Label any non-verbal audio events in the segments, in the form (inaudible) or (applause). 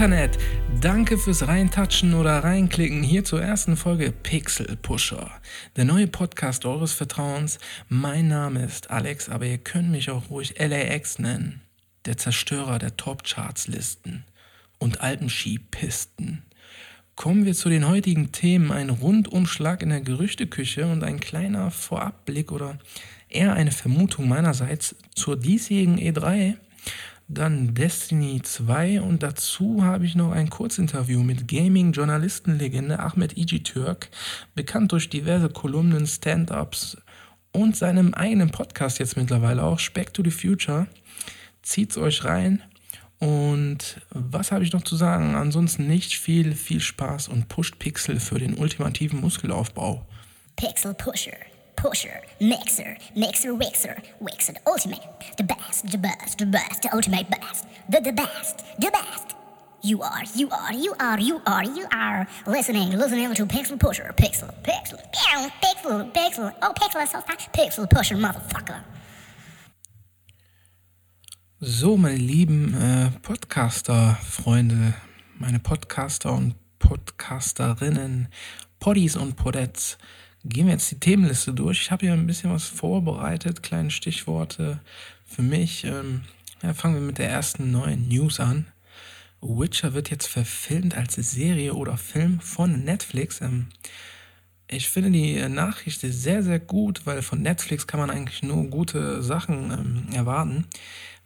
Internet, danke fürs Reintatschen oder Reinklicken hier zur ersten Folge Pixel Pusher, der neue Podcast eures Vertrauens. Mein Name ist Alex, aber ihr könnt mich auch ruhig LAX nennen, der Zerstörer der Top-Charts-Listen und Alpenski-Pisten. Kommen wir zu den heutigen Themen. Ein Rundumschlag in der Gerüchteküche und ein kleiner Vorabblick oder eher eine Vermutung meinerseits zur diesjährigen E3 dann Destiny 2 und dazu habe ich noch ein Kurzinterview mit Gaming-Journalistenlegende Ahmed Iji Türk, bekannt durch diverse Kolumnen, Stand-ups und seinem eigenen Podcast jetzt mittlerweile auch, Back to the Future. Zieht's euch rein. Und was habe ich noch zu sagen? Ansonsten nicht viel, viel Spaß und pusht Pixel für den ultimativen Muskelaufbau. Pixel Pusher. Pusher, mixer, mixer, wixer, wixer, the ultimate, the best, the best, the best, the ultimate best, the, the best, the best. You are, you are, you are, you are, you are listening, listening to Pixel Pusher, Pixel, Pixel, Pixel, Pixel, Pixel, oh Pixel ist so fast, Pixel Pusher, Motherfucker. So, meine lieben äh, Podcaster-Freunde, meine Podcaster und Podcasterinnen, Poddies und Podettes, gehen wir jetzt die Themenliste durch. Ich habe hier ein bisschen was vorbereitet, kleine Stichworte für mich. Ähm, ja, fangen wir mit der ersten neuen News an. Witcher wird jetzt verfilmt als Serie oder Film von Netflix. Ähm, ich finde die Nachricht sehr, sehr gut, weil von Netflix kann man eigentlich nur gute Sachen ähm, erwarten.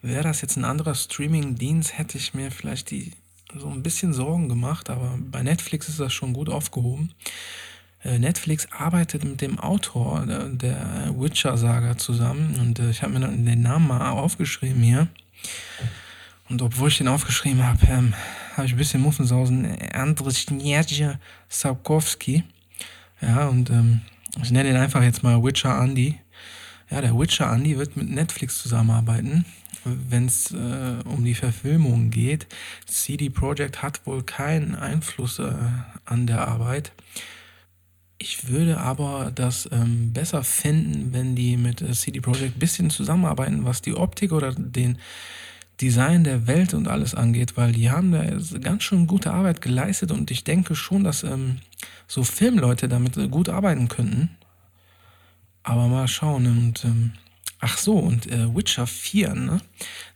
Wäre das jetzt ein anderer Streaming-Dienst, hätte ich mir vielleicht die so ein bisschen Sorgen gemacht, aber bei Netflix ist das schon gut aufgehoben. Äh, Netflix arbeitet mit dem Autor der Witcher-Saga zusammen und äh, ich habe mir den Namen mal aufgeschrieben hier. Und obwohl ich den aufgeschrieben habe, ähm, habe ich ein bisschen Muffensausen. Andrzej Sapkowski. Ja, und ähm, ich nenne ihn einfach jetzt mal Witcher Andy. Ja, der Witcher Andy wird mit Netflix zusammenarbeiten, wenn es äh, um die Verfilmung geht. CD Projekt hat wohl keinen Einfluss äh, an der Arbeit. Ich würde aber das ähm, besser finden, wenn die mit äh, CD Projekt ein bisschen zusammenarbeiten, was die Optik oder den Design der Welt und alles angeht, weil die haben da ganz schön gute Arbeit geleistet und ich denke schon, dass ähm, so Filmleute damit äh, gut arbeiten könnten. Aber mal schauen und ähm, Ach so, und äh, Witcher 4, ne?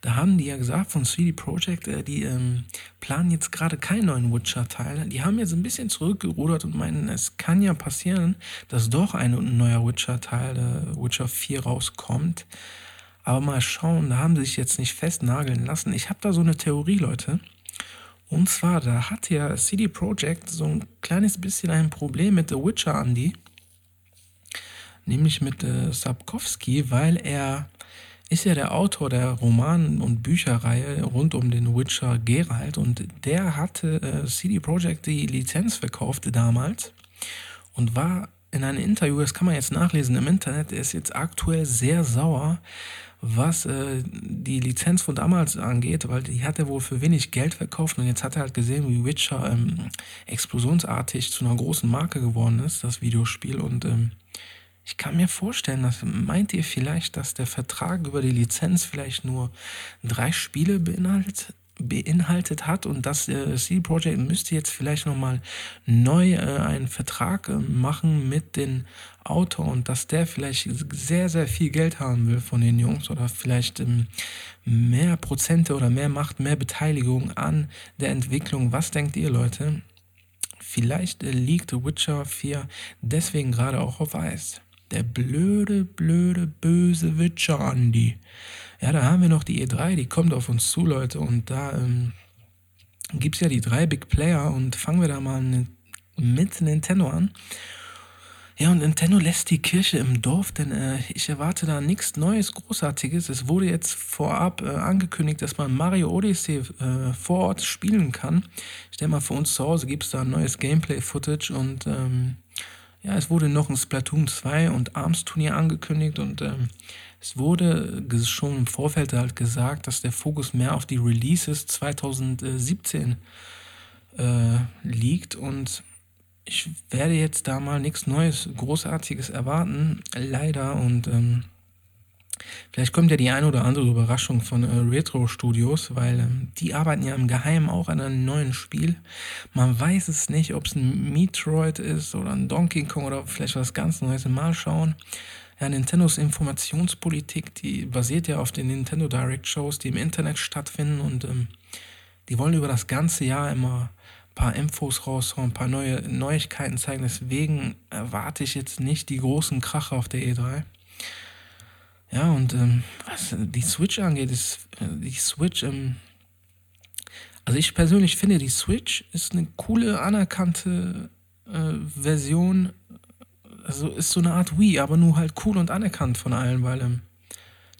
Da haben die ja gesagt von CD Projekt, äh, die ähm, planen jetzt gerade keinen neuen Witcher-Teil. Die haben jetzt ein bisschen zurückgerudert und meinen, es kann ja passieren, dass doch ein neuer Witcher-Teil, äh, Witcher 4, rauskommt. Aber mal schauen, da haben sie sich jetzt nicht festnageln lassen. Ich habe da so eine Theorie, Leute. Und zwar, da hat ja CD Projekt so ein kleines bisschen ein Problem mit The Witcher, Andy nämlich mit äh, Sapkowski, weil er ist ja der Autor der Roman- und Bücherreihe rund um den Witcher Geralt und der hatte äh, CD Projekt die Lizenz verkauft damals und war in einem Interview, das kann man jetzt nachlesen im Internet, er ist jetzt aktuell sehr sauer, was äh, die Lizenz von damals angeht, weil die hat er wohl für wenig Geld verkauft und jetzt hat er halt gesehen, wie Witcher ähm, explosionsartig zu einer großen Marke geworden ist, das Videospiel und ähm, ich kann mir vorstellen, dass meint ihr vielleicht, dass der Vertrag über die Lizenz vielleicht nur drei Spiele beinhaltet, beinhaltet hat und dass äh, CD Projekt müsste jetzt vielleicht nochmal neu äh, einen Vertrag äh, machen mit dem Autor und dass der vielleicht sehr, sehr viel Geld haben will von den Jungs oder vielleicht ähm, mehr Prozente oder mehr Macht, mehr Beteiligung an der Entwicklung. Was denkt ihr, Leute? Vielleicht äh, liegt Witcher 4 deswegen gerade auch auf Eis. Der blöde, blöde, böse Witcher Andy. Ja, da haben wir noch die E3, die kommt auf uns zu, Leute. Und da ähm, gibt es ja die drei Big Player und fangen wir da mal mit Nintendo an. Ja, und Nintendo lässt die Kirche im Dorf, denn äh, ich erwarte da nichts Neues, Großartiges. Es wurde jetzt vorab äh, angekündigt, dass man Mario Odyssey äh, vor Ort spielen kann. Ich denke mal, für uns zu Hause gibt es da ein neues Gameplay-Footage und ähm, ja, es wurde noch ein Splatoon 2 und ARMS Turnier angekündigt und ähm, es wurde schon im Vorfeld halt gesagt, dass der Fokus mehr auf die Releases 2017 äh, liegt und ich werde jetzt da mal nichts Neues, Großartiges erwarten, leider und ähm, Vielleicht kommt ja die eine oder andere Überraschung von äh, Retro Studios, weil ähm, die arbeiten ja im Geheimen auch an einem neuen Spiel. Man weiß es nicht, ob es ein Metroid ist oder ein Donkey Kong oder vielleicht was ganz Neues. Mal schauen. Ja, Nintendos Informationspolitik, die basiert ja auf den Nintendo Direct Shows, die im Internet stattfinden und ähm, die wollen über das ganze Jahr immer ein paar Infos raushauen, ein paar neue Neuigkeiten zeigen. Deswegen erwarte ich jetzt nicht die großen Kracher auf der E3. Ja, und ähm, was die Switch angeht, ist äh, die Switch, ähm, also ich persönlich finde, die Switch ist eine coole, anerkannte äh, Version. Also ist so eine Art Wii, aber nur halt cool und anerkannt von allen, weil ähm,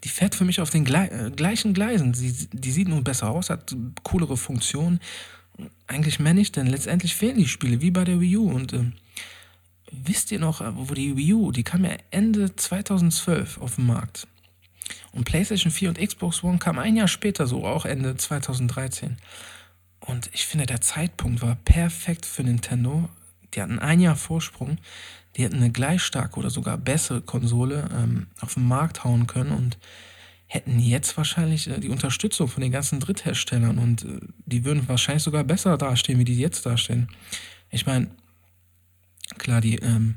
die fährt für mich auf den Gle äh, gleichen Gleisen. Sie, die sieht nur besser aus, hat coolere Funktionen. Eigentlich mehr nicht, denn letztendlich fehlen die Spiele, wie bei der Wii U. Und ähm, wisst ihr noch, wo die Wii U, die kam ja Ende 2012 auf den Markt. Und PlayStation 4 und Xbox One kam ein Jahr später, so auch Ende 2013. Und ich finde, der Zeitpunkt war perfekt für Nintendo. Die hatten ein Jahr Vorsprung. Die hätten eine gleich starke oder sogar bessere Konsole ähm, auf den Markt hauen können und hätten jetzt wahrscheinlich äh, die Unterstützung von den ganzen Drittherstellern und äh, die würden wahrscheinlich sogar besser dastehen, wie die jetzt dastehen. Ich meine, Klar, die ähm,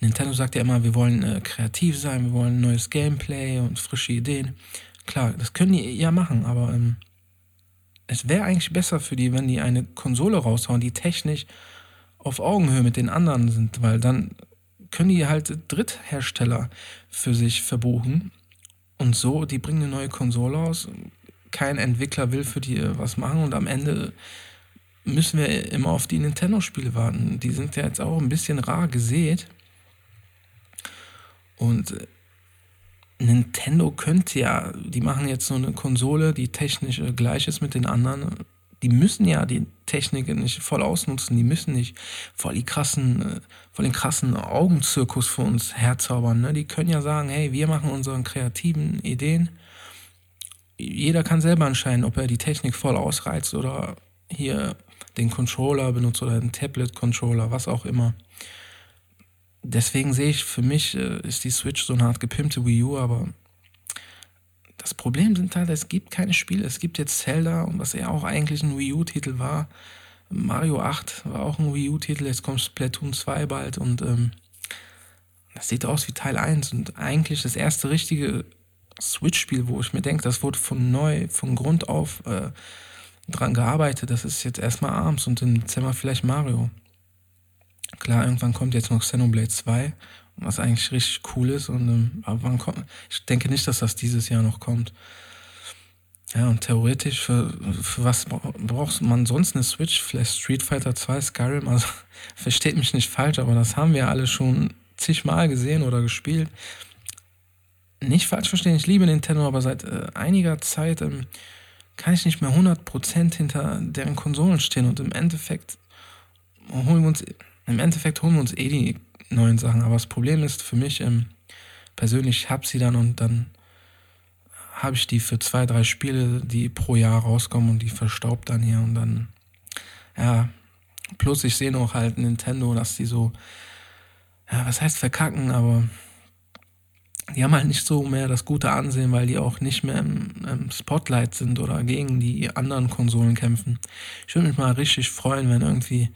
Nintendo sagt ja immer, wir wollen äh, kreativ sein, wir wollen neues Gameplay und frische Ideen. Klar, das können die ja machen, aber ähm, es wäre eigentlich besser für die, wenn die eine Konsole raushauen, die technisch auf Augenhöhe mit den anderen sind, weil dann können die halt Dritthersteller für sich verbuchen und so, die bringen eine neue Konsole aus. Kein Entwickler will für die äh, was machen und am Ende müssen wir immer auf die Nintendo-Spiele warten. Die sind ja jetzt auch ein bisschen rar gesät. Und äh, Nintendo könnte ja, die machen jetzt so eine Konsole, die technisch äh, gleich ist mit den anderen. Die müssen ja die Technik nicht voll ausnutzen, die müssen nicht voll die krassen, äh, voll den krassen Augenzirkus für uns herzaubern. Ne? Die können ja sagen, hey, wir machen unsere kreativen Ideen. Jeder kann selber entscheiden, ob er die Technik voll ausreizt oder hier den Controller benutzt oder einen Tablet-Controller, was auch immer. Deswegen sehe ich, für mich äh, ist die Switch so eine Art gepimpte Wii U, aber das Problem sind halt, es gibt keine Spiele. Es gibt jetzt Zelda, was ja auch eigentlich ein Wii U-Titel war. Mario 8 war auch ein Wii U-Titel, jetzt kommt Splatoon 2 bald und ähm, das sieht aus wie Teil 1 und eigentlich das erste richtige Switch-Spiel, wo ich mir denke, das wurde von neu, von Grund auf äh, dran gearbeitet. Das ist jetzt erstmal Arms und im Dezember vielleicht Mario. Klar, irgendwann kommt jetzt noch Xenoblade 2, was eigentlich richtig cool ist. Und, ähm, aber wann kommt, ich denke nicht, dass das dieses Jahr noch kommt. Ja, und theoretisch, für, für was braucht man sonst eine Switch? Vielleicht Street Fighter 2, Skyrim? Also, (laughs) versteht mich nicht falsch, aber das haben wir alle schon zigmal gesehen oder gespielt. Nicht falsch verstehen, ich liebe Nintendo, aber seit äh, einiger Zeit ähm, kann ich nicht mehr 100% hinter deren Konsolen stehen und im Endeffekt holen wir uns, im Endeffekt holen wir uns eh die neuen Sachen. Aber das Problem ist für mich, ähm, persönlich, ich habe sie dann und dann habe ich die für zwei, drei Spiele, die pro Jahr rauskommen und die verstaubt dann hier und dann, ja, plus ich sehe noch halt Nintendo, dass die so, ja, was heißt verkacken, aber die haben halt nicht so mehr das gute Ansehen, weil die auch nicht mehr im, im, Spotlight sind oder gegen die anderen Konsolen kämpfen. Ich würde mich mal richtig freuen, wenn irgendwie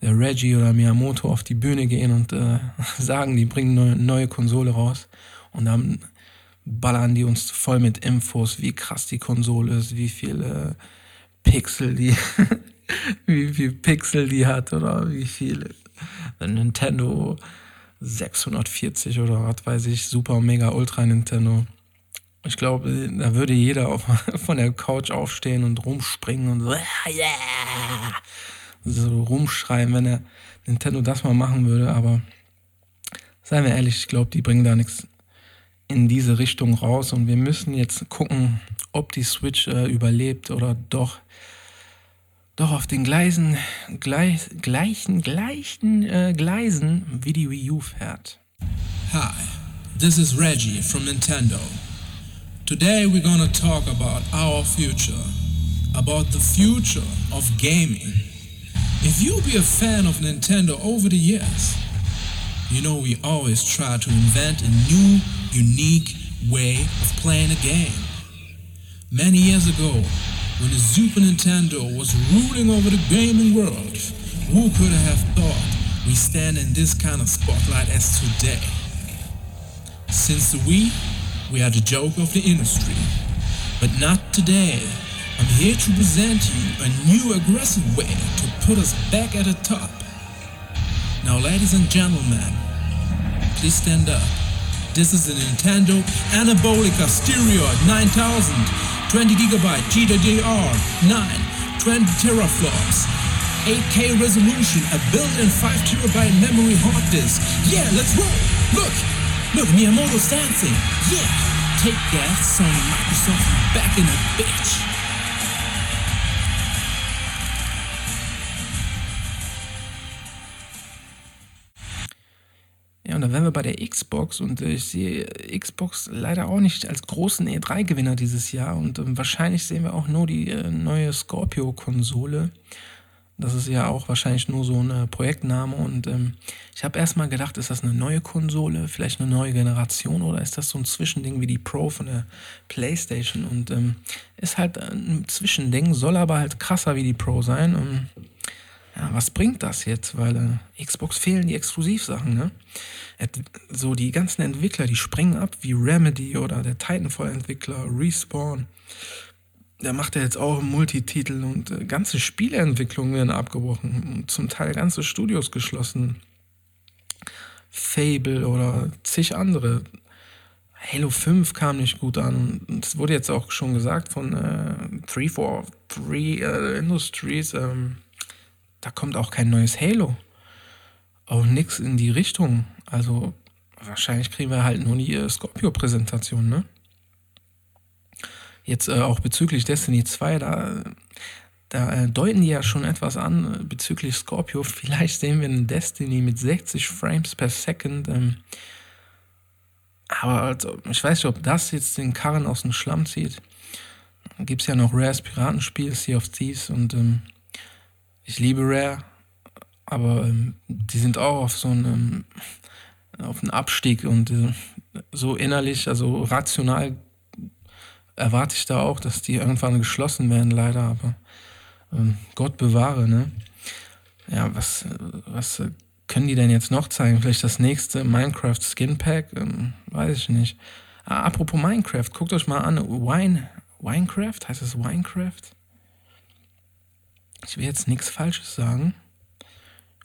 der Reggie oder Miyamoto auf die Bühne gehen und äh, (laughs) sagen, die bringen eine neue Konsole raus und dann ballern die uns voll mit Infos, wie krass die Konsole ist, wie viele Pixel die, (laughs) wie viel Pixel die hat oder wie viel Nintendo 640 oder was weiß ich, Super Mega Ultra Nintendo. Ich glaube, da würde jeder auf, (laughs) von der Couch aufstehen und rumspringen und so, yeah! so rumschreien, wenn er Nintendo das mal machen würde. Aber seien wir ehrlich, ich glaube, die bringen da nichts in diese Richtung raus. Und wir müssen jetzt gucken, ob die Switch äh, überlebt oder doch doch auf den Gleisen, gleich, gleichen, gleichen äh, Gleisen wie die Wii U fährt. Hi, this is Reggie from Nintendo. Today we're gonna talk about our future, about the future of gaming. If you be a fan of Nintendo over the years, you know we always try to invent a new, unique way of playing a game. Many years ago, when the Super Nintendo was ruling over the gaming world, who could have thought we stand in this kind of spotlight as today? Since the Wii, we are the joke of the industry. But not today. I'm here to present you a new aggressive way to put us back at the top. Now, ladies and gentlemen, please stand up. This is the Nintendo Anabolica Stereo 9000, 20 gigabyte GDDR 9, 20 teraflops, 8K resolution, a built-in 5 terabyte memory hard disk. Yeah, let's roll. Look, look, Miyamoto's dancing. Yeah. Take that, Sony Microsoft back in a bitch. Wären wir bei der Xbox und ich sehe Xbox leider auch nicht als großen E3-Gewinner dieses Jahr und äh, wahrscheinlich sehen wir auch nur die äh, neue Scorpio-Konsole. Das ist ja auch wahrscheinlich nur so ein Projektname. Und ähm, ich habe erstmal gedacht, ist das eine neue Konsole, vielleicht eine neue Generation oder ist das so ein Zwischending wie die Pro von der PlayStation? Und ähm, ist halt ein Zwischending, soll aber halt krasser wie die Pro sein. Und, ja, was bringt das jetzt? Weil äh, Xbox fehlen die Exklusivsachen, ne? So die ganzen Entwickler, die springen ab, wie Remedy oder der Titanfall-Entwickler, Respawn der macht ja jetzt auch Multititel und äh, ganze Spieleentwicklungen werden abgebrochen, zum Teil ganze Studios geschlossen. Fable oder zig andere. Halo 5 kam nicht gut an und es wurde jetzt auch schon gesagt von äh, 343 äh, Industries, ähm, da kommt auch kein neues Halo. Auch nichts in die Richtung. Also wahrscheinlich kriegen wir halt nur die äh, Scorpio-Präsentation, ne? Jetzt äh, auch bezüglich Destiny 2, da, da äh, deuten die ja schon etwas an äh, bezüglich Scorpio. Vielleicht sehen wir einen Destiny mit 60 Frames per Second. Ähm, aber also, ich weiß nicht, ob das jetzt den Karren aus dem Schlamm zieht. Gibt es ja noch Rares Piratenspiel, Sea of Thieves und ähm, ich liebe Rare, aber ähm, die sind auch auf so einem auf einen Abstieg und äh, so innerlich, also rational erwarte ich da auch, dass die irgendwann geschlossen werden, leider, aber ähm, Gott bewahre, ne? Ja, was, was können die denn jetzt noch zeigen? Vielleicht das nächste Minecraft Skin Pack? Ähm, weiß ich nicht. Ah, apropos Minecraft, guckt euch mal an. Wine, Winecraft? Heißt es Winecraft? Ich will jetzt nichts Falsches sagen.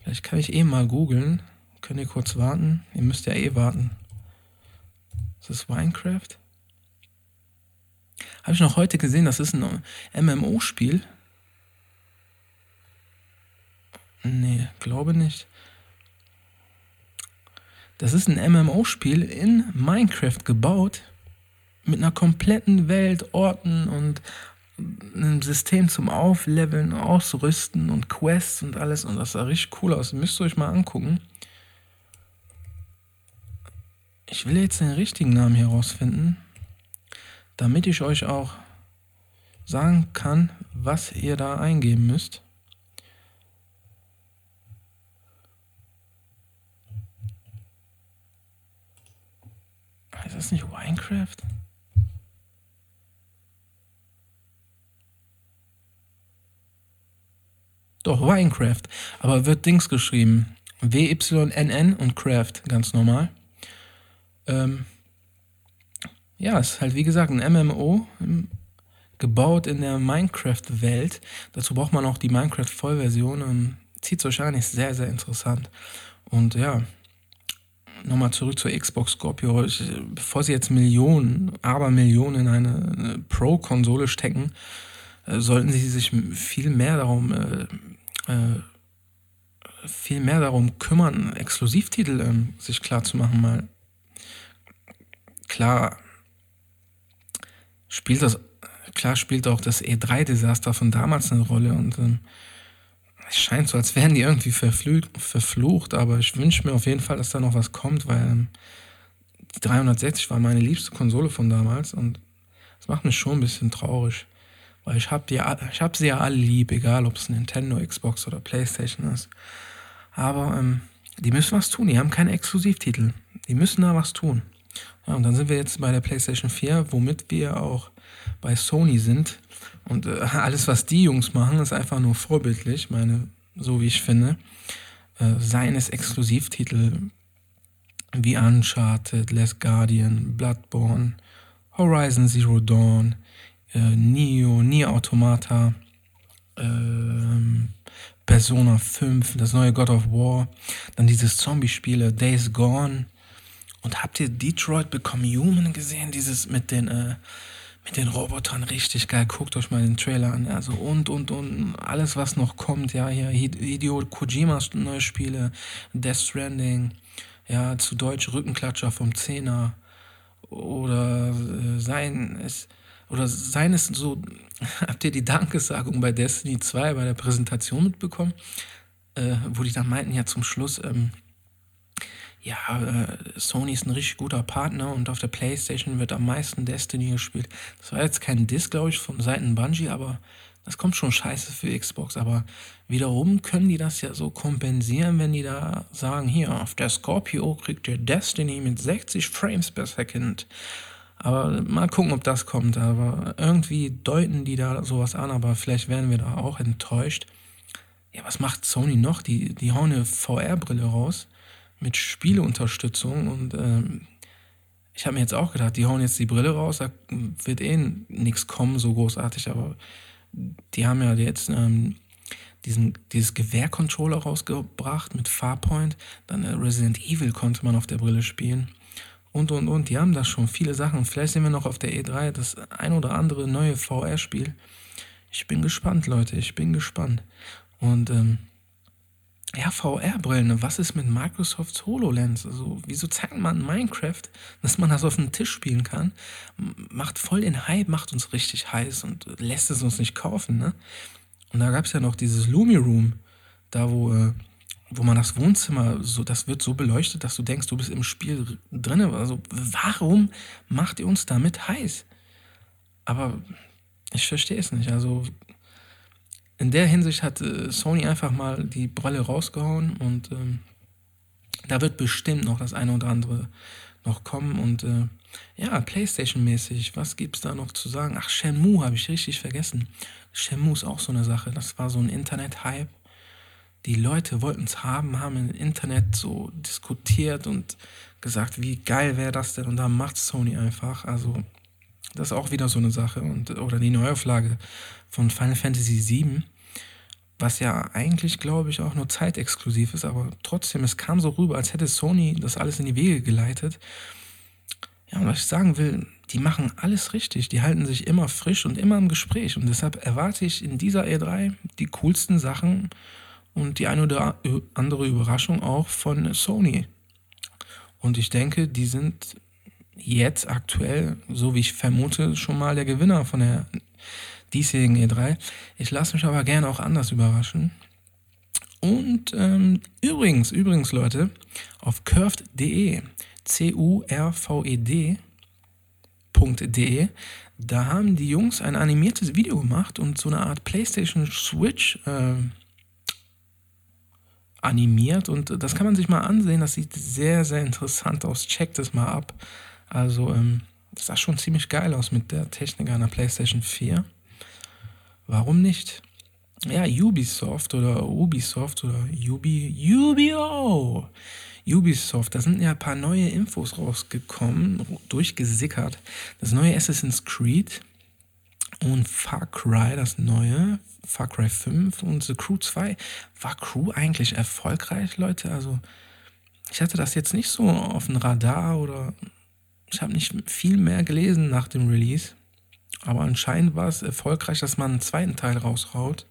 Vielleicht kann ich eh mal googeln. Könnt ihr kurz warten? Ihr müsst ja eh warten. Ist das Minecraft? Habe ich noch heute gesehen, das ist ein MMO-Spiel. Nee, glaube nicht. Das ist ein MMO-Spiel in Minecraft gebaut. Mit einer kompletten Welt, Orten und einem System zum Aufleveln, Ausrüsten und Quests und alles. Und das sah richtig cool aus. Müsst ihr euch mal angucken. Ich will jetzt den richtigen Namen hier rausfinden damit ich euch auch sagen kann, was ihr da eingeben müsst. Ist das nicht Minecraft? Doch, Minecraft. Aber wird Dings geschrieben. W-Y-N-N und Craft, ganz normal. Ähm, ja, ist halt wie gesagt ein MMO, gebaut in der Minecraft-Welt. Dazu braucht man auch die Minecraft-Vollversion. Ähm, Zieht ist sehr, sehr interessant. Und ja, nochmal zurück zur Xbox Scorpio. Bevor sie jetzt Millionen, aber Millionen in eine, Pro-Konsole stecken, sollten sie sich viel mehr darum, äh, äh, viel mehr darum kümmern, Exklusivtitel ähm, sich klar zu klar, spielt das, klar spielt auch das E3-Desaster von damals eine Rolle und ähm, es scheint so, als wären die irgendwie verflucht, aber ich wünsche mir auf jeden Fall, dass da noch was kommt, weil ähm, die 360 war meine liebste Konsole von damals und das macht mich schon ein bisschen traurig, weil ich habe hab sie ja alle lieb, egal ob es Nintendo, Xbox oder Playstation ist. Aber ähm, die müssen was tun, die haben keine Exklusivtitel, die müssen da was tun. Ja, und dann sind wir jetzt bei der PlayStation 4, womit wir auch bei Sony sind. Und äh, alles, was die Jungs machen, ist einfach nur vorbildlich, meine, so wie ich finde. Äh, seien es Exklusivtitel wie Uncharted, Last Guardian, Bloodborne, Horizon Zero Dawn, äh, Neo, Nier Automata, ähm, Persona 5, das neue God of War, dann dieses Zombie-Spiele, Days Gone. Und habt ihr Detroit Become Human gesehen? Dieses mit den, äh, mit den Robotern richtig geil. Guckt euch mal den Trailer an. Also und, und, und alles, was noch kommt. Ja, hier Hideo Kojimas neue Spiele, Death Stranding, ja, zu Deutsch Rückenklatscher vom Zehner. Oder äh, sein es oder seien es so, (laughs) habt ihr die Dankesagung bei Destiny 2 bei der Präsentation mitbekommen, äh, wo die dann meinten ja zum Schluss, ähm, ja, äh, Sony ist ein richtig guter Partner und auf der Playstation wird am meisten Destiny gespielt. Das war jetzt kein Diss, glaube ich, von Seiten Bungie, aber das kommt schon scheiße für Xbox. Aber wiederum können die das ja so kompensieren, wenn die da sagen, hier, auf der Scorpio kriegt ihr Destiny mit 60 Frames per Second aber mal gucken, ob das kommt. Aber irgendwie deuten die da sowas an, aber vielleicht werden wir da auch enttäuscht. Ja, was macht Sony noch? Die, die hauen eine VR-Brille raus mit Spieleunterstützung und ähm, ich habe mir jetzt auch gedacht, die hauen jetzt die Brille raus, da wird eh nichts kommen, so großartig, aber die haben ja jetzt ähm, diesen, dieses Gewehr-Controller rausgebracht mit Farpoint, dann äh, Resident Evil konnte man auf der Brille spielen und und und. Die haben da schon viele Sachen. Vielleicht sehen wir noch auf der E3 das ein oder andere neue VR-Spiel. Ich bin gespannt, Leute. Ich bin gespannt. Und ähm, ja, VR-Brillen. Was ist mit Microsofts HoloLens? Also, wieso zeigt man Minecraft, dass man das auf dem Tisch spielen kann? Macht voll den Hype, macht uns richtig heiß und lässt es uns nicht kaufen, ne? Und da gab es ja noch dieses Lumi Room, da wo äh, wo man das Wohnzimmer so, das wird so beleuchtet, dass du denkst, du bist im Spiel drin. Also warum macht ihr uns damit heiß? Aber ich verstehe es nicht. Also in der Hinsicht hat äh, Sony einfach mal die Brille rausgehauen und ähm, da wird bestimmt noch das eine oder andere noch kommen und äh, ja, Playstation-mäßig, was gibt es da noch zu sagen? Ach, Shenmue habe ich richtig vergessen. Shenmue ist auch so eine Sache. Das war so ein Internet-Hype die Leute wollten es haben, haben im Internet so diskutiert und gesagt, wie geil wäre das denn? Und da macht Sony einfach. Also, das ist auch wieder so eine Sache. Und, oder die Neuauflage von Final Fantasy VII, was ja eigentlich, glaube ich, auch nur zeitexklusiv ist, aber trotzdem, es kam so rüber, als hätte Sony das alles in die Wege geleitet. Ja, und was ich sagen will, die machen alles richtig. Die halten sich immer frisch und immer im Gespräch. Und deshalb erwarte ich in dieser E3 die coolsten Sachen und die eine oder andere Überraschung auch von Sony. Und ich denke, die sind jetzt aktuell, so wie ich vermute, schon mal der Gewinner von der diesjährigen E3. Ich lasse mich aber gerne auch anders überraschen. Und ähm, übrigens, übrigens Leute, auf curved.de, C-U-R-V-E-D.de, da haben die Jungs ein animiertes Video gemacht und so eine Art PlayStation Switch äh, animiert und das kann man sich mal ansehen. Das sieht sehr, sehr interessant aus. Checkt es mal ab. Also, ähm, das sah schon ziemlich geil aus mit der Technik einer PlayStation 4. Warum nicht? Ja, Ubisoft oder Ubisoft oder Ubi, Ubio, Ubisoft, da sind ja ein paar neue Infos rausgekommen, durchgesickert. Das neue Assassin's Creed und Far Cry, das neue, Far Cry 5 und The Crew 2. War Crew eigentlich erfolgreich, Leute? Also, ich hatte das jetzt nicht so auf dem Radar oder ich habe nicht viel mehr gelesen nach dem Release. Aber anscheinend war es erfolgreich, dass man einen zweiten Teil raushaut.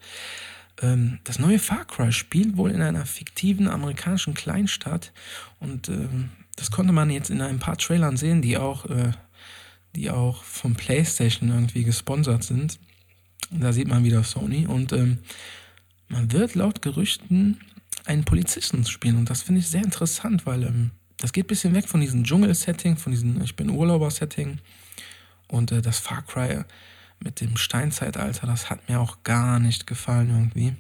Ähm, das neue Far Cry spielt wohl in einer fiktiven amerikanischen Kleinstadt und ähm, das konnte man jetzt in ein paar Trailern sehen, die auch äh, die auch von PlayStation irgendwie gesponsert sind. Da sieht man wieder Sony und ähm, man wird laut Gerüchten einen Polizisten spielen und das finde ich sehr interessant, weil ähm, das geht ein bisschen weg von diesem Dschungel-Setting, von diesem Ich bin Urlauber-Setting und äh, das Far Cry mit dem Steinzeitalter, das hat mir auch gar nicht gefallen irgendwie.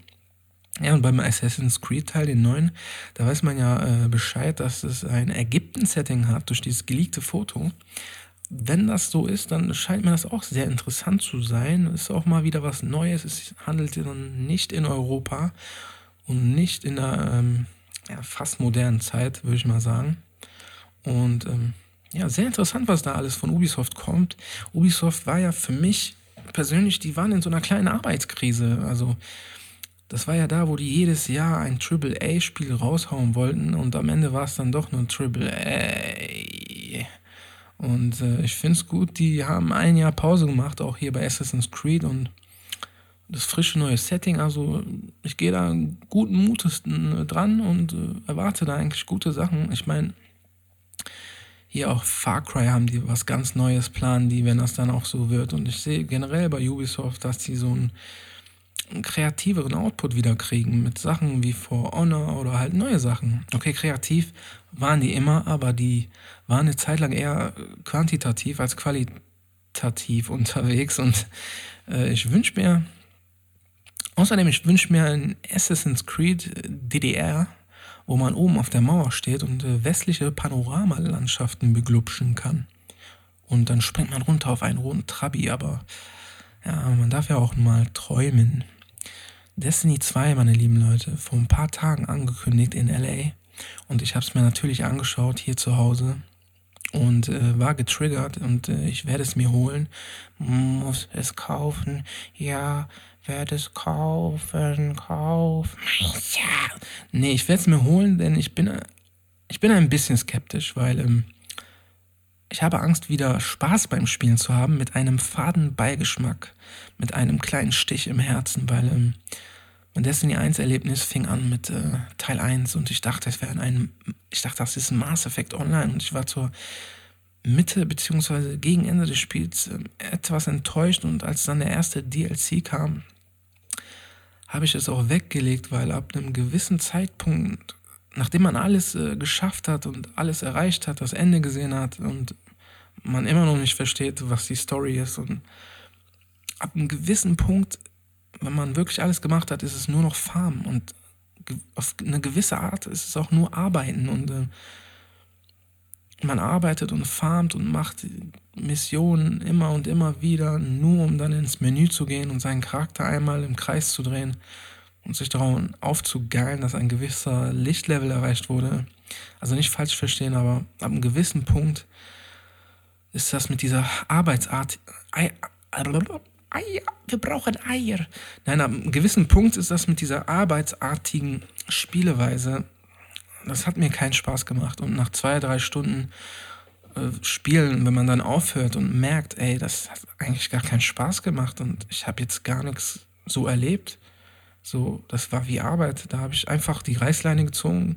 Ja, und beim Assassin's Creed-Teil, den neuen, da weiß man ja äh, Bescheid, dass es ein Ägypten-Setting hat durch dieses geleakte Foto. Wenn das so ist, dann scheint mir das auch sehr interessant zu sein. Ist auch mal wieder was Neues. Es handelt dann nicht in Europa und nicht in einer ähm, ja, fast modernen Zeit, würde ich mal sagen. Und ähm, ja, sehr interessant, was da alles von Ubisoft kommt. Ubisoft war ja für mich persönlich, die waren in so einer kleinen Arbeitskrise. Also das war ja da, wo die jedes Jahr ein AAA-Spiel raushauen wollten und am Ende war es dann doch nur ein AAA. Und äh, ich finde es gut, die haben ein Jahr Pause gemacht, auch hier bei Assassin's Creed und das frische neue Setting. Also ich gehe da guten Mutes dran und äh, erwarte da eigentlich gute Sachen. Ich meine, hier auch Far Cry haben die was ganz Neues planen, die, wenn das dann auch so wird. Und ich sehe generell bei Ubisoft, dass die so einen, einen kreativeren Output wieder kriegen mit Sachen wie For Honor oder halt neue Sachen. Okay, kreativ waren die immer, aber die waren eine Zeit lang eher quantitativ als qualitativ unterwegs. Und äh, ich wünsche mir, außerdem, ich wünsche mir ein Assassin's Creed DDR wo man oben auf der Mauer steht und äh, westliche Panoramalandschaften beglupschen kann. Und dann springt man runter auf einen roten Trabi, aber ja, man darf ja auch mal träumen. Destiny 2, meine lieben Leute, vor ein paar Tagen angekündigt in LA. Und ich habe es mir natürlich angeschaut hier zu Hause und äh, war getriggert und äh, ich werde es mir holen. Muss es kaufen. Ja, werde es kaufen, kaufen. Ja. Nee, ich werde es mir holen, denn ich bin, ich bin ein bisschen skeptisch, weil ähm, ich habe Angst, wieder Spaß beim Spielen zu haben mit einem faden Beigeschmack, mit einem kleinen Stich im Herzen, weil ähm, mein Destiny 1 Erlebnis fing an mit äh, Teil 1 und ich dachte, es wäre ein, ich dachte, das ist Mass Effect Online und ich war zur Mitte bzw. gegen Ende des Spiels äh, etwas enttäuscht und als dann der erste DLC kam, habe ich es auch weggelegt, weil ab einem gewissen Zeitpunkt, nachdem man alles äh, geschafft hat und alles erreicht hat, das Ende gesehen hat und man immer noch nicht versteht, was die Story ist und ab einem gewissen Punkt, wenn man wirklich alles gemacht hat, ist es nur noch Farm und auf eine gewisse Art ist es auch nur Arbeiten und äh, man arbeitet und farmt und macht Missionen immer und immer wieder, nur um dann ins Menü zu gehen und seinen Charakter einmal im Kreis zu drehen und sich darauf aufzugeilen, dass ein gewisser Lichtlevel erreicht wurde. Also nicht falsch verstehen, aber ab einem gewissen Punkt ist das mit dieser Arbeitsart. Eier, wir brauchen Eier. Nein, ab einem gewissen Punkt ist das mit dieser arbeitsartigen Spieleweise das hat mir keinen Spaß gemacht. Und nach zwei, drei Stunden äh, Spielen, wenn man dann aufhört und merkt, ey, das hat eigentlich gar keinen Spaß gemacht und ich habe jetzt gar nichts so erlebt. So, das war wie Arbeit. Da habe ich einfach die Reißleine gezogen,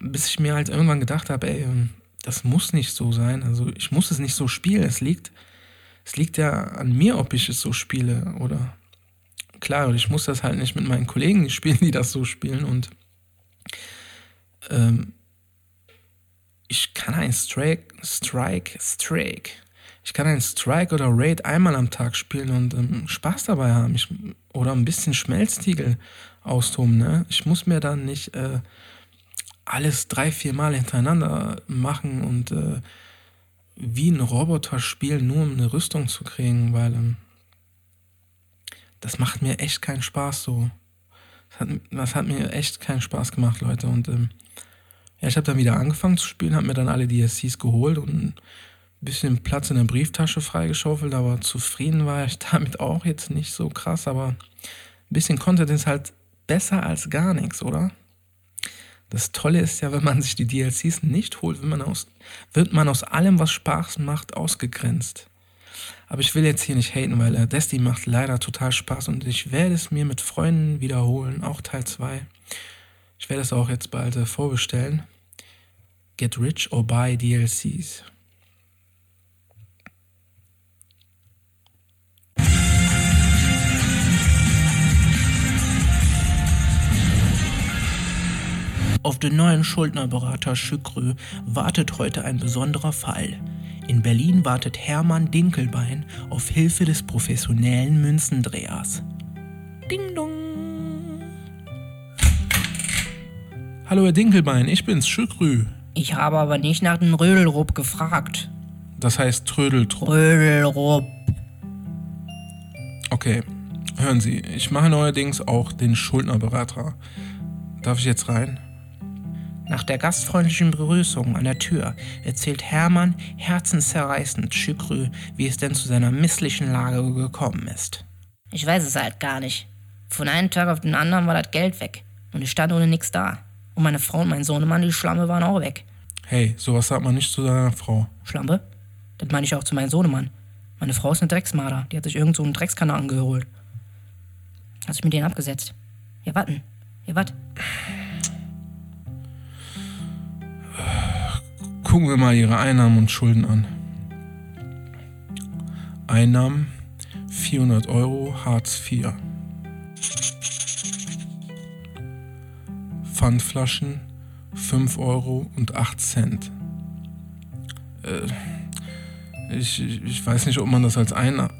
bis ich mir halt irgendwann gedacht habe, ey, ähm, das muss nicht so sein. Also ich muss es nicht so spielen. Es liegt, es liegt ja an mir, ob ich es so spiele oder klar, ich muss das halt nicht mit meinen Kollegen (laughs) spielen, die das so spielen und ähm, ich kann ein Strike, Strike, Strike. Ich kann ein Strike oder Raid einmal am Tag spielen und ähm, Spaß dabei haben. Ich, oder ein bisschen Schmelztiegel austoben. Ne? Ich muss mir dann nicht äh, alles drei, vier Mal hintereinander machen und äh, wie ein Roboter spielen, nur um eine Rüstung zu kriegen, weil ähm, das macht mir echt keinen Spaß so. Das hat, das hat mir echt keinen Spaß gemacht, Leute. Und ähm, ja, ich habe dann wieder angefangen zu spielen, habe mir dann alle DSCs geholt und bisschen Platz in der Brieftasche freigeschaufelt, aber zufrieden war ich (laughs) damit auch jetzt nicht so krass, aber ein bisschen Content ist halt besser als gar nichts, oder? Das Tolle ist ja, wenn man sich die DLCs nicht holt, wird man aus, wird man aus allem, was Spaß macht, ausgegrenzt. Aber ich will jetzt hier nicht haten, weil äh, Destiny macht leider total Spaß und ich werde es mir mit Freunden wiederholen, auch Teil 2. Ich werde es auch jetzt bald äh, vorbestellen. Get Rich or Buy DLCs. Auf den neuen Schuldnerberater Schükrö wartet heute ein besonderer Fall. In Berlin wartet Hermann Dinkelbein auf Hilfe des professionellen Münzendrehers. Ding dong! Hallo Herr Dinkelbein, ich bin's, Schükrü. Ich habe aber nicht nach den Rödelrup gefragt. Das heißt Trödeltrupp. Rödelrup. Okay, hören Sie, ich mache neuerdings auch den Schuldnerberater. Darf ich jetzt rein? Nach der gastfreundlichen Begrüßung an der Tür erzählt Hermann herzenszerreißend Schükrü, wie es denn zu seiner misslichen Lage gekommen ist. Ich weiß es halt gar nicht. Von einem Tag auf den anderen war das Geld weg. Und ich stand ohne nichts da. Und meine Frau und mein Sohnemann, die Schlampe, waren auch weg. Hey, sowas sagt man nicht zu deiner Frau. Schlampe? Das meine ich auch zu meinem Sohnemann. Meine Frau ist eine Drecksmarder. Die hat sich irgend so einen Dreckskanal angeholt. Hat sich mit denen abgesetzt. Ja, warten. Ja, wat? Gucken wir mal Ihre Einnahmen und Schulden an. Einnahmen 400 Euro Hartz IV. Pfandflaschen 5 Euro und 8 Cent. Äh, ich, ich- weiß nicht, ob man das als Einnahme.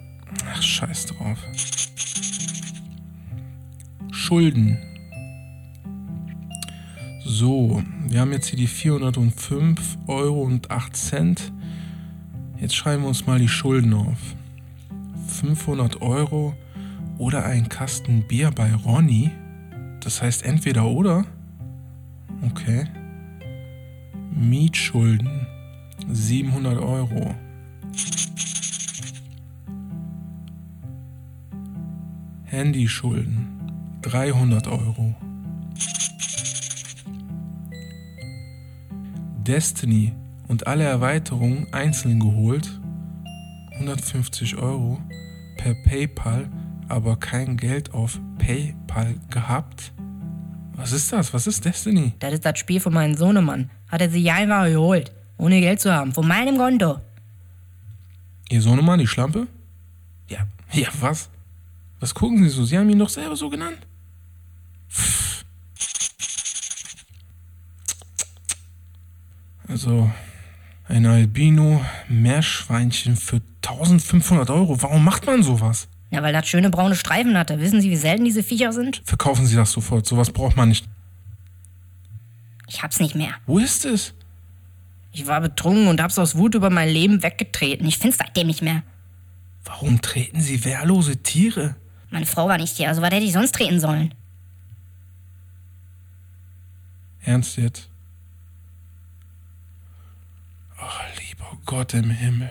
Ach, scheiß drauf. Schulden. So, wir haben jetzt hier die 405 Euro und 8 Cent. Jetzt schreiben wir uns mal die Schulden auf. 500 Euro oder ein Kasten Bier bei Ronny. Das heißt entweder oder. Okay. Mietschulden 700 Euro. Handyschulden 300 Euro. Destiny und alle Erweiterungen einzeln geholt 150 Euro per PayPal, aber kein Geld auf PayPal gehabt. Was ist das? Was ist Destiny? Das ist das Spiel von meinem Sohnemann. Hat er sich einfach geholt. Ohne Geld zu haben. Von meinem Konto. Ihr Sohnemann, die Schlampe? Ja, ja, was? Was gucken Sie so? Sie haben ihn doch selber so genannt. Also, ein Albino-Meerschweinchen für 1500 Euro. Warum macht man sowas? Ja, weil das schöne braune Streifen hatte. Wissen Sie, wie selten diese Viecher sind? Verkaufen Sie das sofort. Sowas braucht man nicht. Ich hab's nicht mehr. Wo ist es? Ich war betrunken und hab's aus Wut über mein Leben weggetreten. Ich find's seitdem nicht mehr. Warum treten Sie wehrlose Tiere? Meine Frau war nicht hier, also was hätte ich sonst treten sollen? Ernst jetzt? Oh, lieber Gott im Himmel.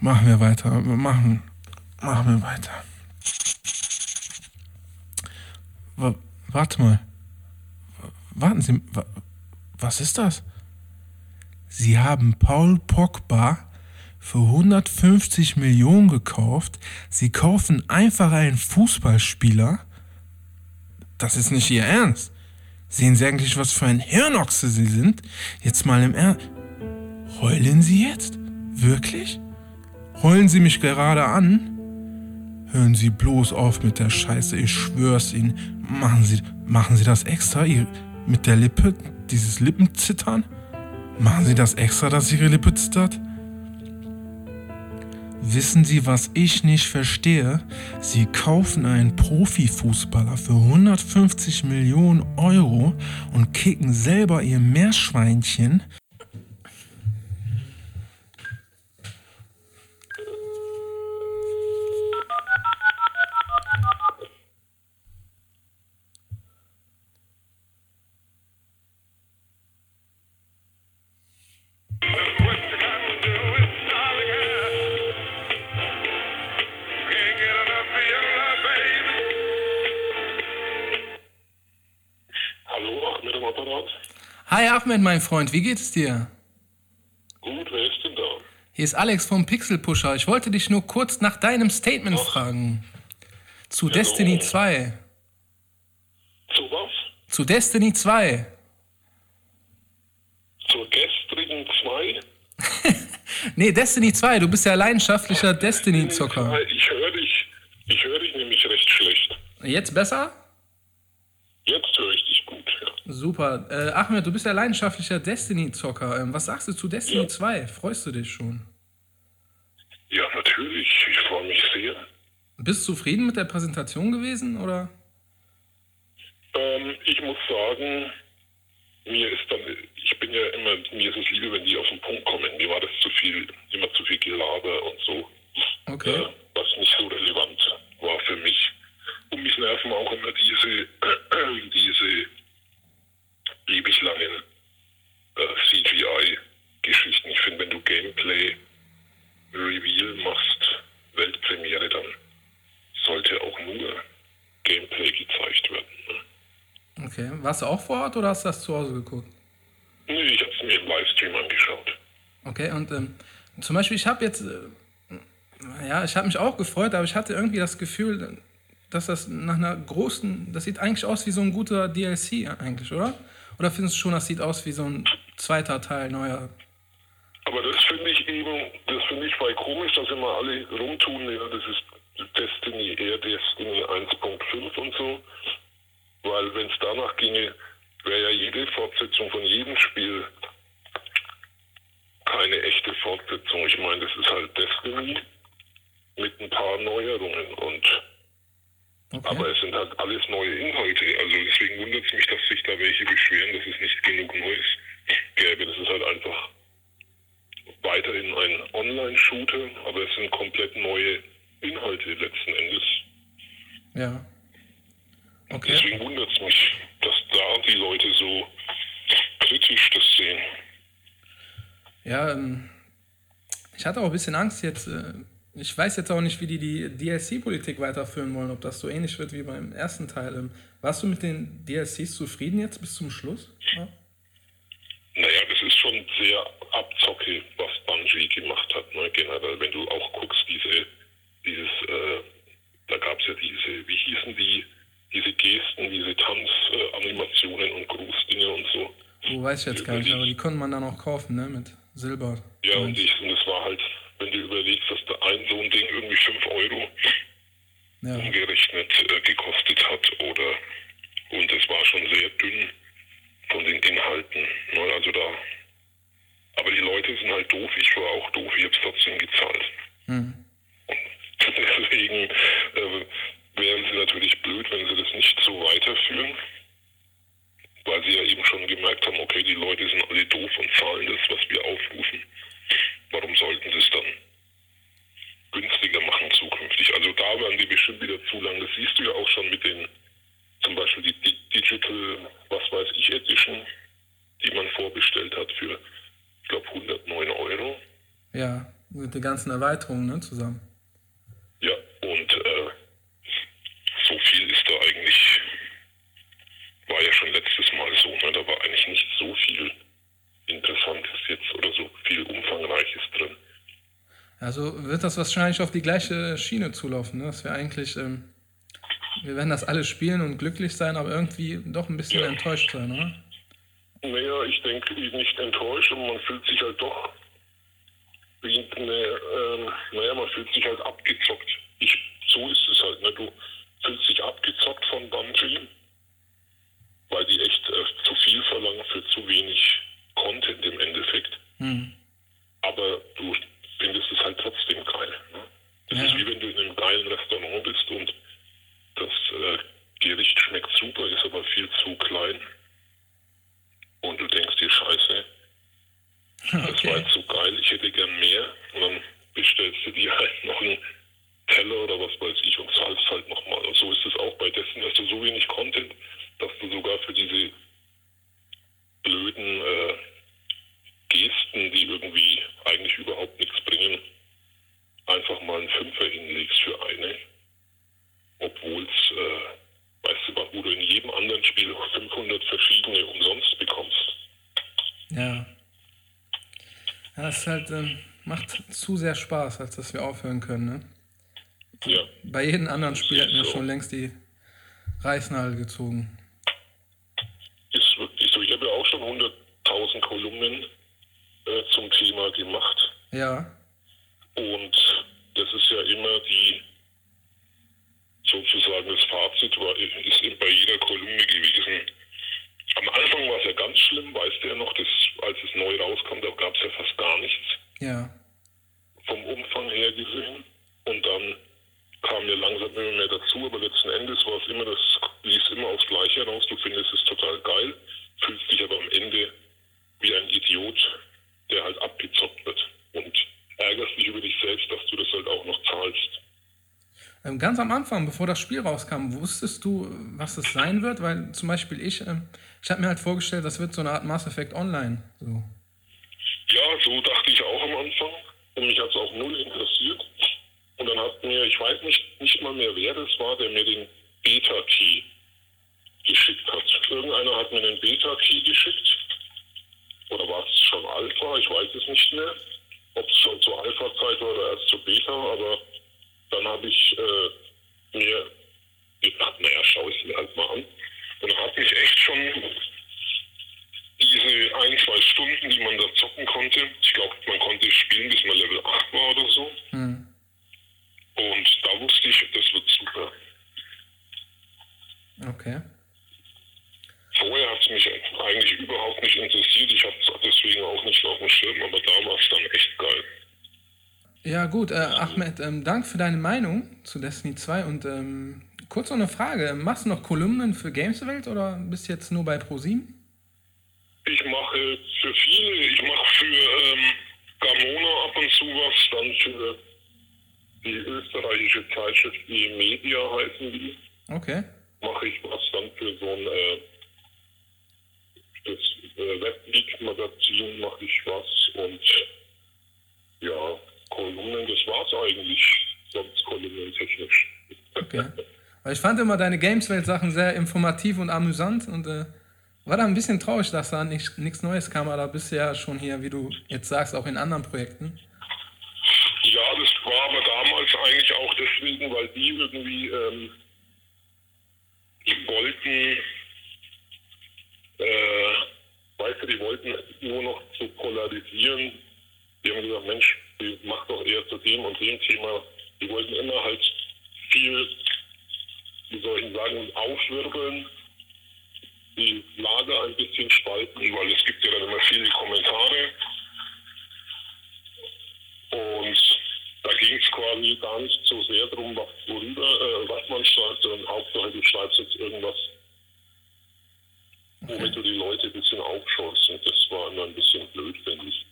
Machen wir weiter. Machen, machen wir weiter. Wa warte mal. Wa- Warten Sie. Wa was ist das? Sie haben Paul Pogba für 150 Millionen gekauft. Sie kaufen einfach einen Fußballspieler. Das ist nicht Ihr Ernst. Sehen Sie eigentlich, was für ein Hirnochse Sie sind? Jetzt mal im Ernst. Heulen Sie jetzt? Wirklich? Heulen Sie mich gerade an? Hören Sie bloß auf mit der Scheiße, ich schwör's Ihnen. Machen Sie, machen Sie das extra? Ihr, mit der Lippe? Dieses Lippenzittern? Machen Sie das extra, dass Ihre Lippe zittert? Wissen Sie, was ich nicht verstehe? Sie kaufen einen Profifußballer für 150 Millionen Euro und kicken selber Ihr Meerschweinchen. Hi Ahmed, mein Freund, wie geht es dir? Gut, wer ist denn da? Hier ist Alex vom Pixel Pusher. Ich wollte dich nur kurz nach deinem Statement fragen. Zu Destiny 2. Zu was? Zu Destiny 2. Zur gestrigen 2? Nee, Destiny 2, du bist ja leidenschaftlicher Destiny-Zocker. Ich höre dich, ich höre dich nämlich recht schlecht. Jetzt besser? Jetzt höre ich dich gut, ja. Super. Äh, Ahmed, du bist ja leidenschaftlicher Destiny-Zocker. Ähm, was sagst du zu Destiny Ja. 2? Freust du dich schon? Ja, natürlich, ich freue mich sehr. Bist du zufrieden mit der Präsentation gewesen, oder? Ähm, ich muss sagen, mir ist dann, ich bin ja immer, mir ist es lieber, wenn die auf den Punkt kommen. Mir war das zu viel, immer zu viel Gelaber und so. Okay. Äh, was nicht so relevant war für mich. Und mich nerven auch immer diese, (clears throat) diese ewig langen äh, CGI-Geschichten. Ich finde, wenn du Gameplay Reveal machst, Weltpremiere, dann sollte auch nur Gameplay gezeigt werden. Ne? Okay. Warst du auch vor Ort oder hast du das zu Hause geguckt? Nee, ich habe es mir im Livestream angeschaut. Okay, und ähm, zum Beispiel, ich habe jetzt, äh, ja, ich habe mich auch gefreut, aber ich hatte irgendwie das Gefühl, dass das nach einer großen, das sieht eigentlich aus wie so ein guter DLC eigentlich, oder? Oder findest du schon, das sieht aus wie so ein zweiter Teil, neuer? Aber das finde ich eben, das finde ich voll komisch, dass immer alle rumtun, ja, das ist Destiny, eher Destiny 1.5 und so. Weil wenn es danach ginge, wäre ja jede Fortsetzung von jedem Spiel keine echte Fortsetzung. Ich meine, das ist halt Destiny mit ein paar Neuerungen und Okay. aber es sind halt alles neue Inhalte. Also deswegen wundert es mich, dass sich da welche beschweren, dass es nicht genug Neues gäbe. Das ist halt einfach weiterhin ein Online-Shooter, aber es sind komplett neue Inhalte letzten Endes. Ja. Okay. Deswegen wundert es mich, dass da die Leute so kritisch das sehen. Ja, ähm, ich hatte auch ein bisschen Angst jetzt. Äh, ich weiß jetzt auch nicht, wie die die DLC-Politik weiterführen wollen, ob das so ähnlich wird wie beim ersten Teil. Ähm, warst du mit den DLCs zufrieden jetzt bis zum Schluss? Ja. Naja, das ist schon sehr abzocke, was Bungie gemacht hat, ne, generell. Wenn du auch guckst, diese, dieses, äh, da gab es ja diese, wie hießen die, diese Gesten, diese Tanzanimationen und Grußdinge und so. Oh, weiß ich jetzt gar nicht, aber die konnte man dann auch kaufen, ne? Mit Silber. Ja, und ich, und es war halt, wenn du überlegst, dass da ein so ein Ding irgendwie 5 Euro Ja. umgerechnet äh, gekostet hat oder und es war schon sehr dünn von den Inhalten. Ne? Also da aber die Leute sind halt doof, ich war auch doof, ich hab's trotzdem gezahlt. Hm. Und (laughs) deswegen äh, wären sie natürlich blöd, wenn sie das nicht so weiterführen. Weil sie ja eben schon gemerkt haben, okay, die Leute sind alle doof und zahlen das, was wir aufrufen. Warum sollten sie es dann günstiger machen zukünftig? Also da werden die bestimmt wieder zu lang. Das siehst du ja auch schon mit den, zum Beispiel die, Digital, was weiß ich, Edition, die man vorbestellt hat für, ich glaube, 109 Euro. Ja, mit den ganzen Erweiterungen, ne? Zusammen. Ja, und äh, so viel ist da eigentlich, war ja schon letztes Mal so, ne? da war eigentlich nicht so viel Interessantes jetzt oder so viel Umfangreiches drin. Also wird das wahrscheinlich auf die gleiche Schiene zulaufen, ne? Dass wir eigentlich, ähm, wir werden das alle spielen und glücklich sein, aber irgendwie doch ein bisschen Ja. enttäuscht sein, oder? Naja, ich denke, nicht enttäuscht und man fühlt sich halt doch wie eine, ähm, naja, man fühlt sich halt abgezockt. Ich, so ist es halt, ne? Du fühlst dich abgezockt von Bungie, weil die echt äh, zu viel verlangen für zu wenig Content im Endeffekt. Hm. Aber du findest es halt trotzdem geil. Ne? Das Ja. ist wie wenn du in einem geilen Restaurant bist und das äh, Gericht schmeckt super, ist aber viel zu klein. Und du denkst dir, scheiße, das war Okay. jetzt so geil, ich hätte gern mehr. Und dann bestellst du dir halt noch einen Teller oder was weiß ich und zahlst halt nochmal. Und so ist es auch bei Dessen, hast du so wenig Content, dass du sogar für diese blöden äh, Gesten, die irgendwie eigentlich überhaupt nichts bringen, einfach mal einen Fünfer hinlegst für eine. Obwohl es, äh, weißt du, wo du in jedem anderen Spiel 500 verschiedene umsonst bekommst. Ja. Es ist halt, ähm, macht zu sehr Spaß, als dass wir aufhören können, ne? Ja. Bei jedem anderen Spiel hätten wir So. schon längst die Reißnadel gezogen. ist wirklich so. Ich habe ja auch schon 100.000 Kolumnen äh, zum Thema gemacht. Ja. Und das ist ja immer die, sozusagen das Fazit war, ist eben bei jeder Kolumne gewesen. Am Anfang war es ja ganz schlimm, weißt du ja noch, dass, als es neu rauskam, da gab es ja fast gar nichts Ja. vom Umfang her gesehen. Und dann kam mir langsam immer mehr dazu, aber letzten Endes war es immer das, lief immer aufs Gleiche raus. Du findest es total geil, fühlst dich aber am Ende wie ein Idiot, der halt abgezockt wird und ärgerst dich über dich selbst, dass du das halt auch noch zahlst. Ähm, ganz Anfang, bevor das Spiel rauskam, wusstest du, was es sein wird? Weil zum Beispiel ich, ähm, ich habe mir halt vorgestellt, das wird so eine Art Mass Effect Online. So. Ja, so dachte ich auch am Anfang. Und mich hat es auch null interessiert. Und dann hat mir, ich weiß nicht, nicht mal mehr, wer das war, der mir den Beta-Key geschickt hat. Irgendeiner hat mir den Beta-Key geschickt. Oder war es schon Alpha? Ich weiß es nicht mehr. Ob es schon zur Alpha-Zeit war oder erst zur Beta, aber dann habe ich äh, mir gedacht, naja, schau ich mir halt mal an. Und dann hat mich echt schon diese ein, zwei Stunden, die man da zocken konnte, ich glaube, man konnte spielen, bis man Level 8 war oder so. Hm. Und da wusste ich, das wird super. Okay. Vorher hat es mich eigentlich überhaupt nicht interessiert. Ich habe es deswegen auch nicht auf dem Schirm, aber da war es dann echt geil. Ja, gut, äh, Ahmed, ähm, Dank für deine Meinung zu Destiny 2 und ähm, kurz noch eine Frage. Machst du noch Kolumnen für Gameswelt oder bist du jetzt nur bei ProSieben? Ich mache für viele, ich mache für ähm, Gamona ab und zu was, dann für die österreichische Zeitschrift, die Media heißen die, Okay. mache ich was dann für so ein äh, das äh, Webleak-Magazin mache ich was und ja, Kolumnen, das war's eigentlich, sonst kolumnentechnisch. Okay. Weil ich fand immer deine Gameswelt-Sachen sehr informativ und amüsant und äh, war da ein bisschen traurig, dass da nicht- nichts Neues kam, aber da bist du ja schon hier, wie du jetzt sagst, auch in anderen Projekten. Ja, das war aber damals eigentlich auch deswegen, weil die irgendwie, ähm, die wollten, äh, weißt du, die wollten nur noch so polarisieren. Die haben gesagt, Mensch, die macht doch eher zu dem und dem Thema. Die wollten immer halt viel, wie soll ich sagen, aufwirbeln, die Lager ein bisschen spalten, weil es gibt ja dann immer viele Kommentare. Und da ging es quasi gar nicht so sehr darum, was, worüber, äh, was man schreibt, sondern Hauptsache du schreibst jetzt irgendwas, womit du die Leute ein bisschen aufschaust. Und das war immer ein bisschen blöd, finde ich.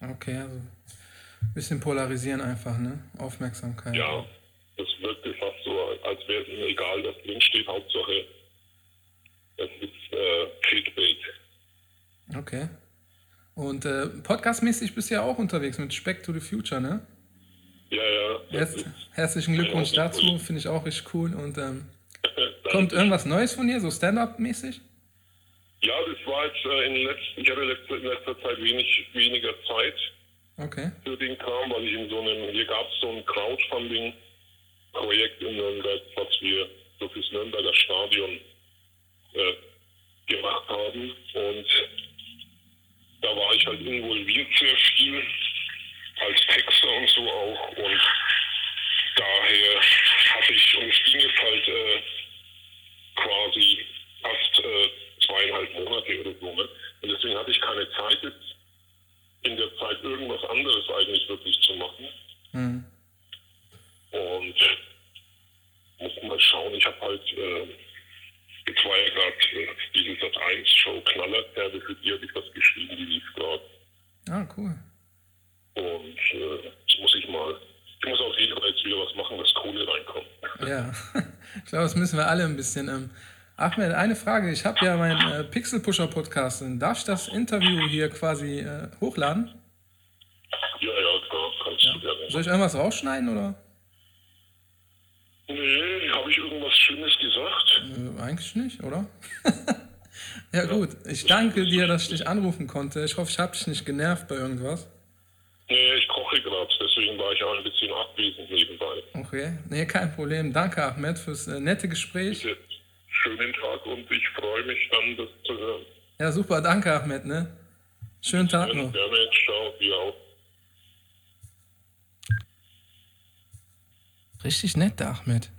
Okay, also ein bisschen polarisieren einfach, ne? Aufmerksamkeit. Ja, das wirkte fast so, als wäre es ihnen egal, was drinsteht. Hauptsache, es ist äh, Clickbait. Okay. Und äh, podcastmäßig bist du ja auch unterwegs mit Speck to the Future, ne? Ja, ja. das ist- herzlichen Glückwunsch dazu, finde ich auch richtig cool. Und ähm. Kommt irgendwas Neues von dir, so Stand-up-mäßig? Ja, das war jetzt äh, in den letzten, ich hatte letzte, in letzter Zeit wenig, weniger Zeit Okay. für den Kram, weil ich in so einem, hier gab es so ein Crowdfunding-Projekt in Nürnberg, was wir so fürs Nürnberger Stadion äh, gemacht haben. Und da war ich halt involviert sehr viel, als Texter und so auch. Und daher hatte ich, und es ging jetzt halt äh, quasi fast äh, zweieinhalb Monate oder so. Ne? Und deswegen hatte ich keine Zeit jetzt in der Zeit irgendwas anderes eigentlich wirklich zu machen. Hm. Und muss mal schauen, ich habe halt, äh, jetzt war ja gerade äh, diese Sat 1 Show Knallerperle, für die habe ich was geschrieben, die lief gerade. Ah, cool. Und äh, jetzt muss ich mal, ich muss auf jeden Fall jetzt wieder was machen, dass Kohle reinkommt. Ja, (laughs) ich glaube, das müssen wir alle ein bisschen. Ähm, Ahmed, eine Frage. Ich habe ja meinen äh, Pixel Pusher Podcast. Darf ich das Interview hier quasi äh, hochladen? Ja, ja, klar, kannst du gerne. Soll ich irgendwas rausschneiden oder? Nee, habe ich irgendwas Schönes gesagt? Äh, eigentlich nicht, oder? (laughs) ja, gut. Ich danke dir, dass ich dich anrufen konnte. Ich hoffe, ich habe dich nicht genervt bei irgendwas. Nee, ich koche deswegen war ich auch ein bisschen abwesend nebenbei. Okay. Nee, kein Problem. Danke, Ahmed, fürs äh, nette Gespräch. Bitte, Schönen Tag und ich freue mich dann, das zu hören. Ja, super. Danke, Ahmed, ne? Schönen Tag noch. Gerne, ciao, dir auch. Richtig nett, der Ahmed.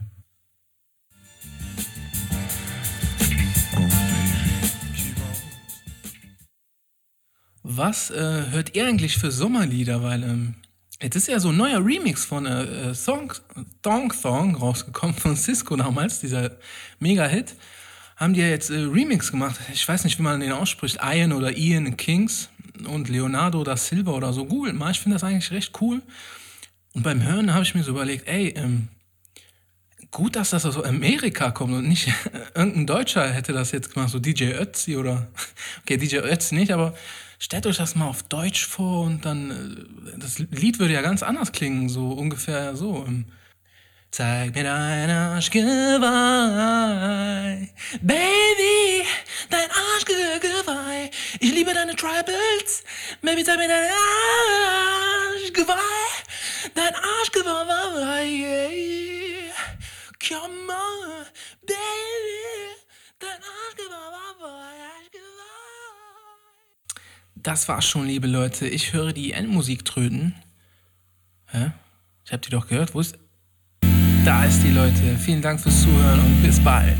Was äh, hört ihr eigentlich für Sommerlieder? Weil ähm, Jetzt ist ja so ein neuer Remix von äh, Song, Thong Thong rausgekommen von Cisco damals, dieser Mega-Hit. Haben die ja jetzt äh, Remix gemacht. Ich weiß nicht, wie man den ausspricht. Ian oder Ian Kings und Leonardo da Silva oder so. Google mal, ich finde das eigentlich recht cool. Und beim Hören habe ich mir so überlegt, ey, ähm, gut, dass das aus Amerika kommt und nicht (laughs) irgendein Deutscher hätte das jetzt gemacht, so DJ Ötzi oder, (laughs) okay, DJ Ötzi nicht, aber stellt euch das mal auf Deutsch vor und dann, äh, das Lied würde ja ganz anders klingen, so ungefähr so. Zeig mir dein Arschgeweih, Baby, dein Arschgeweih. Ich liebe deine Tribals, Baby, zeig mir dein Arschgeweih, dein Arschgeweih. Come on, baby, dein Arschgeweih, Arschgeweih. Das war's schon, liebe Leute. Ich höre die Endmusik tröten. Hä? Ich hab die doch gehört. Wo ist... Da ist die Leute. Vielen Dank fürs Zuhören und bis bald.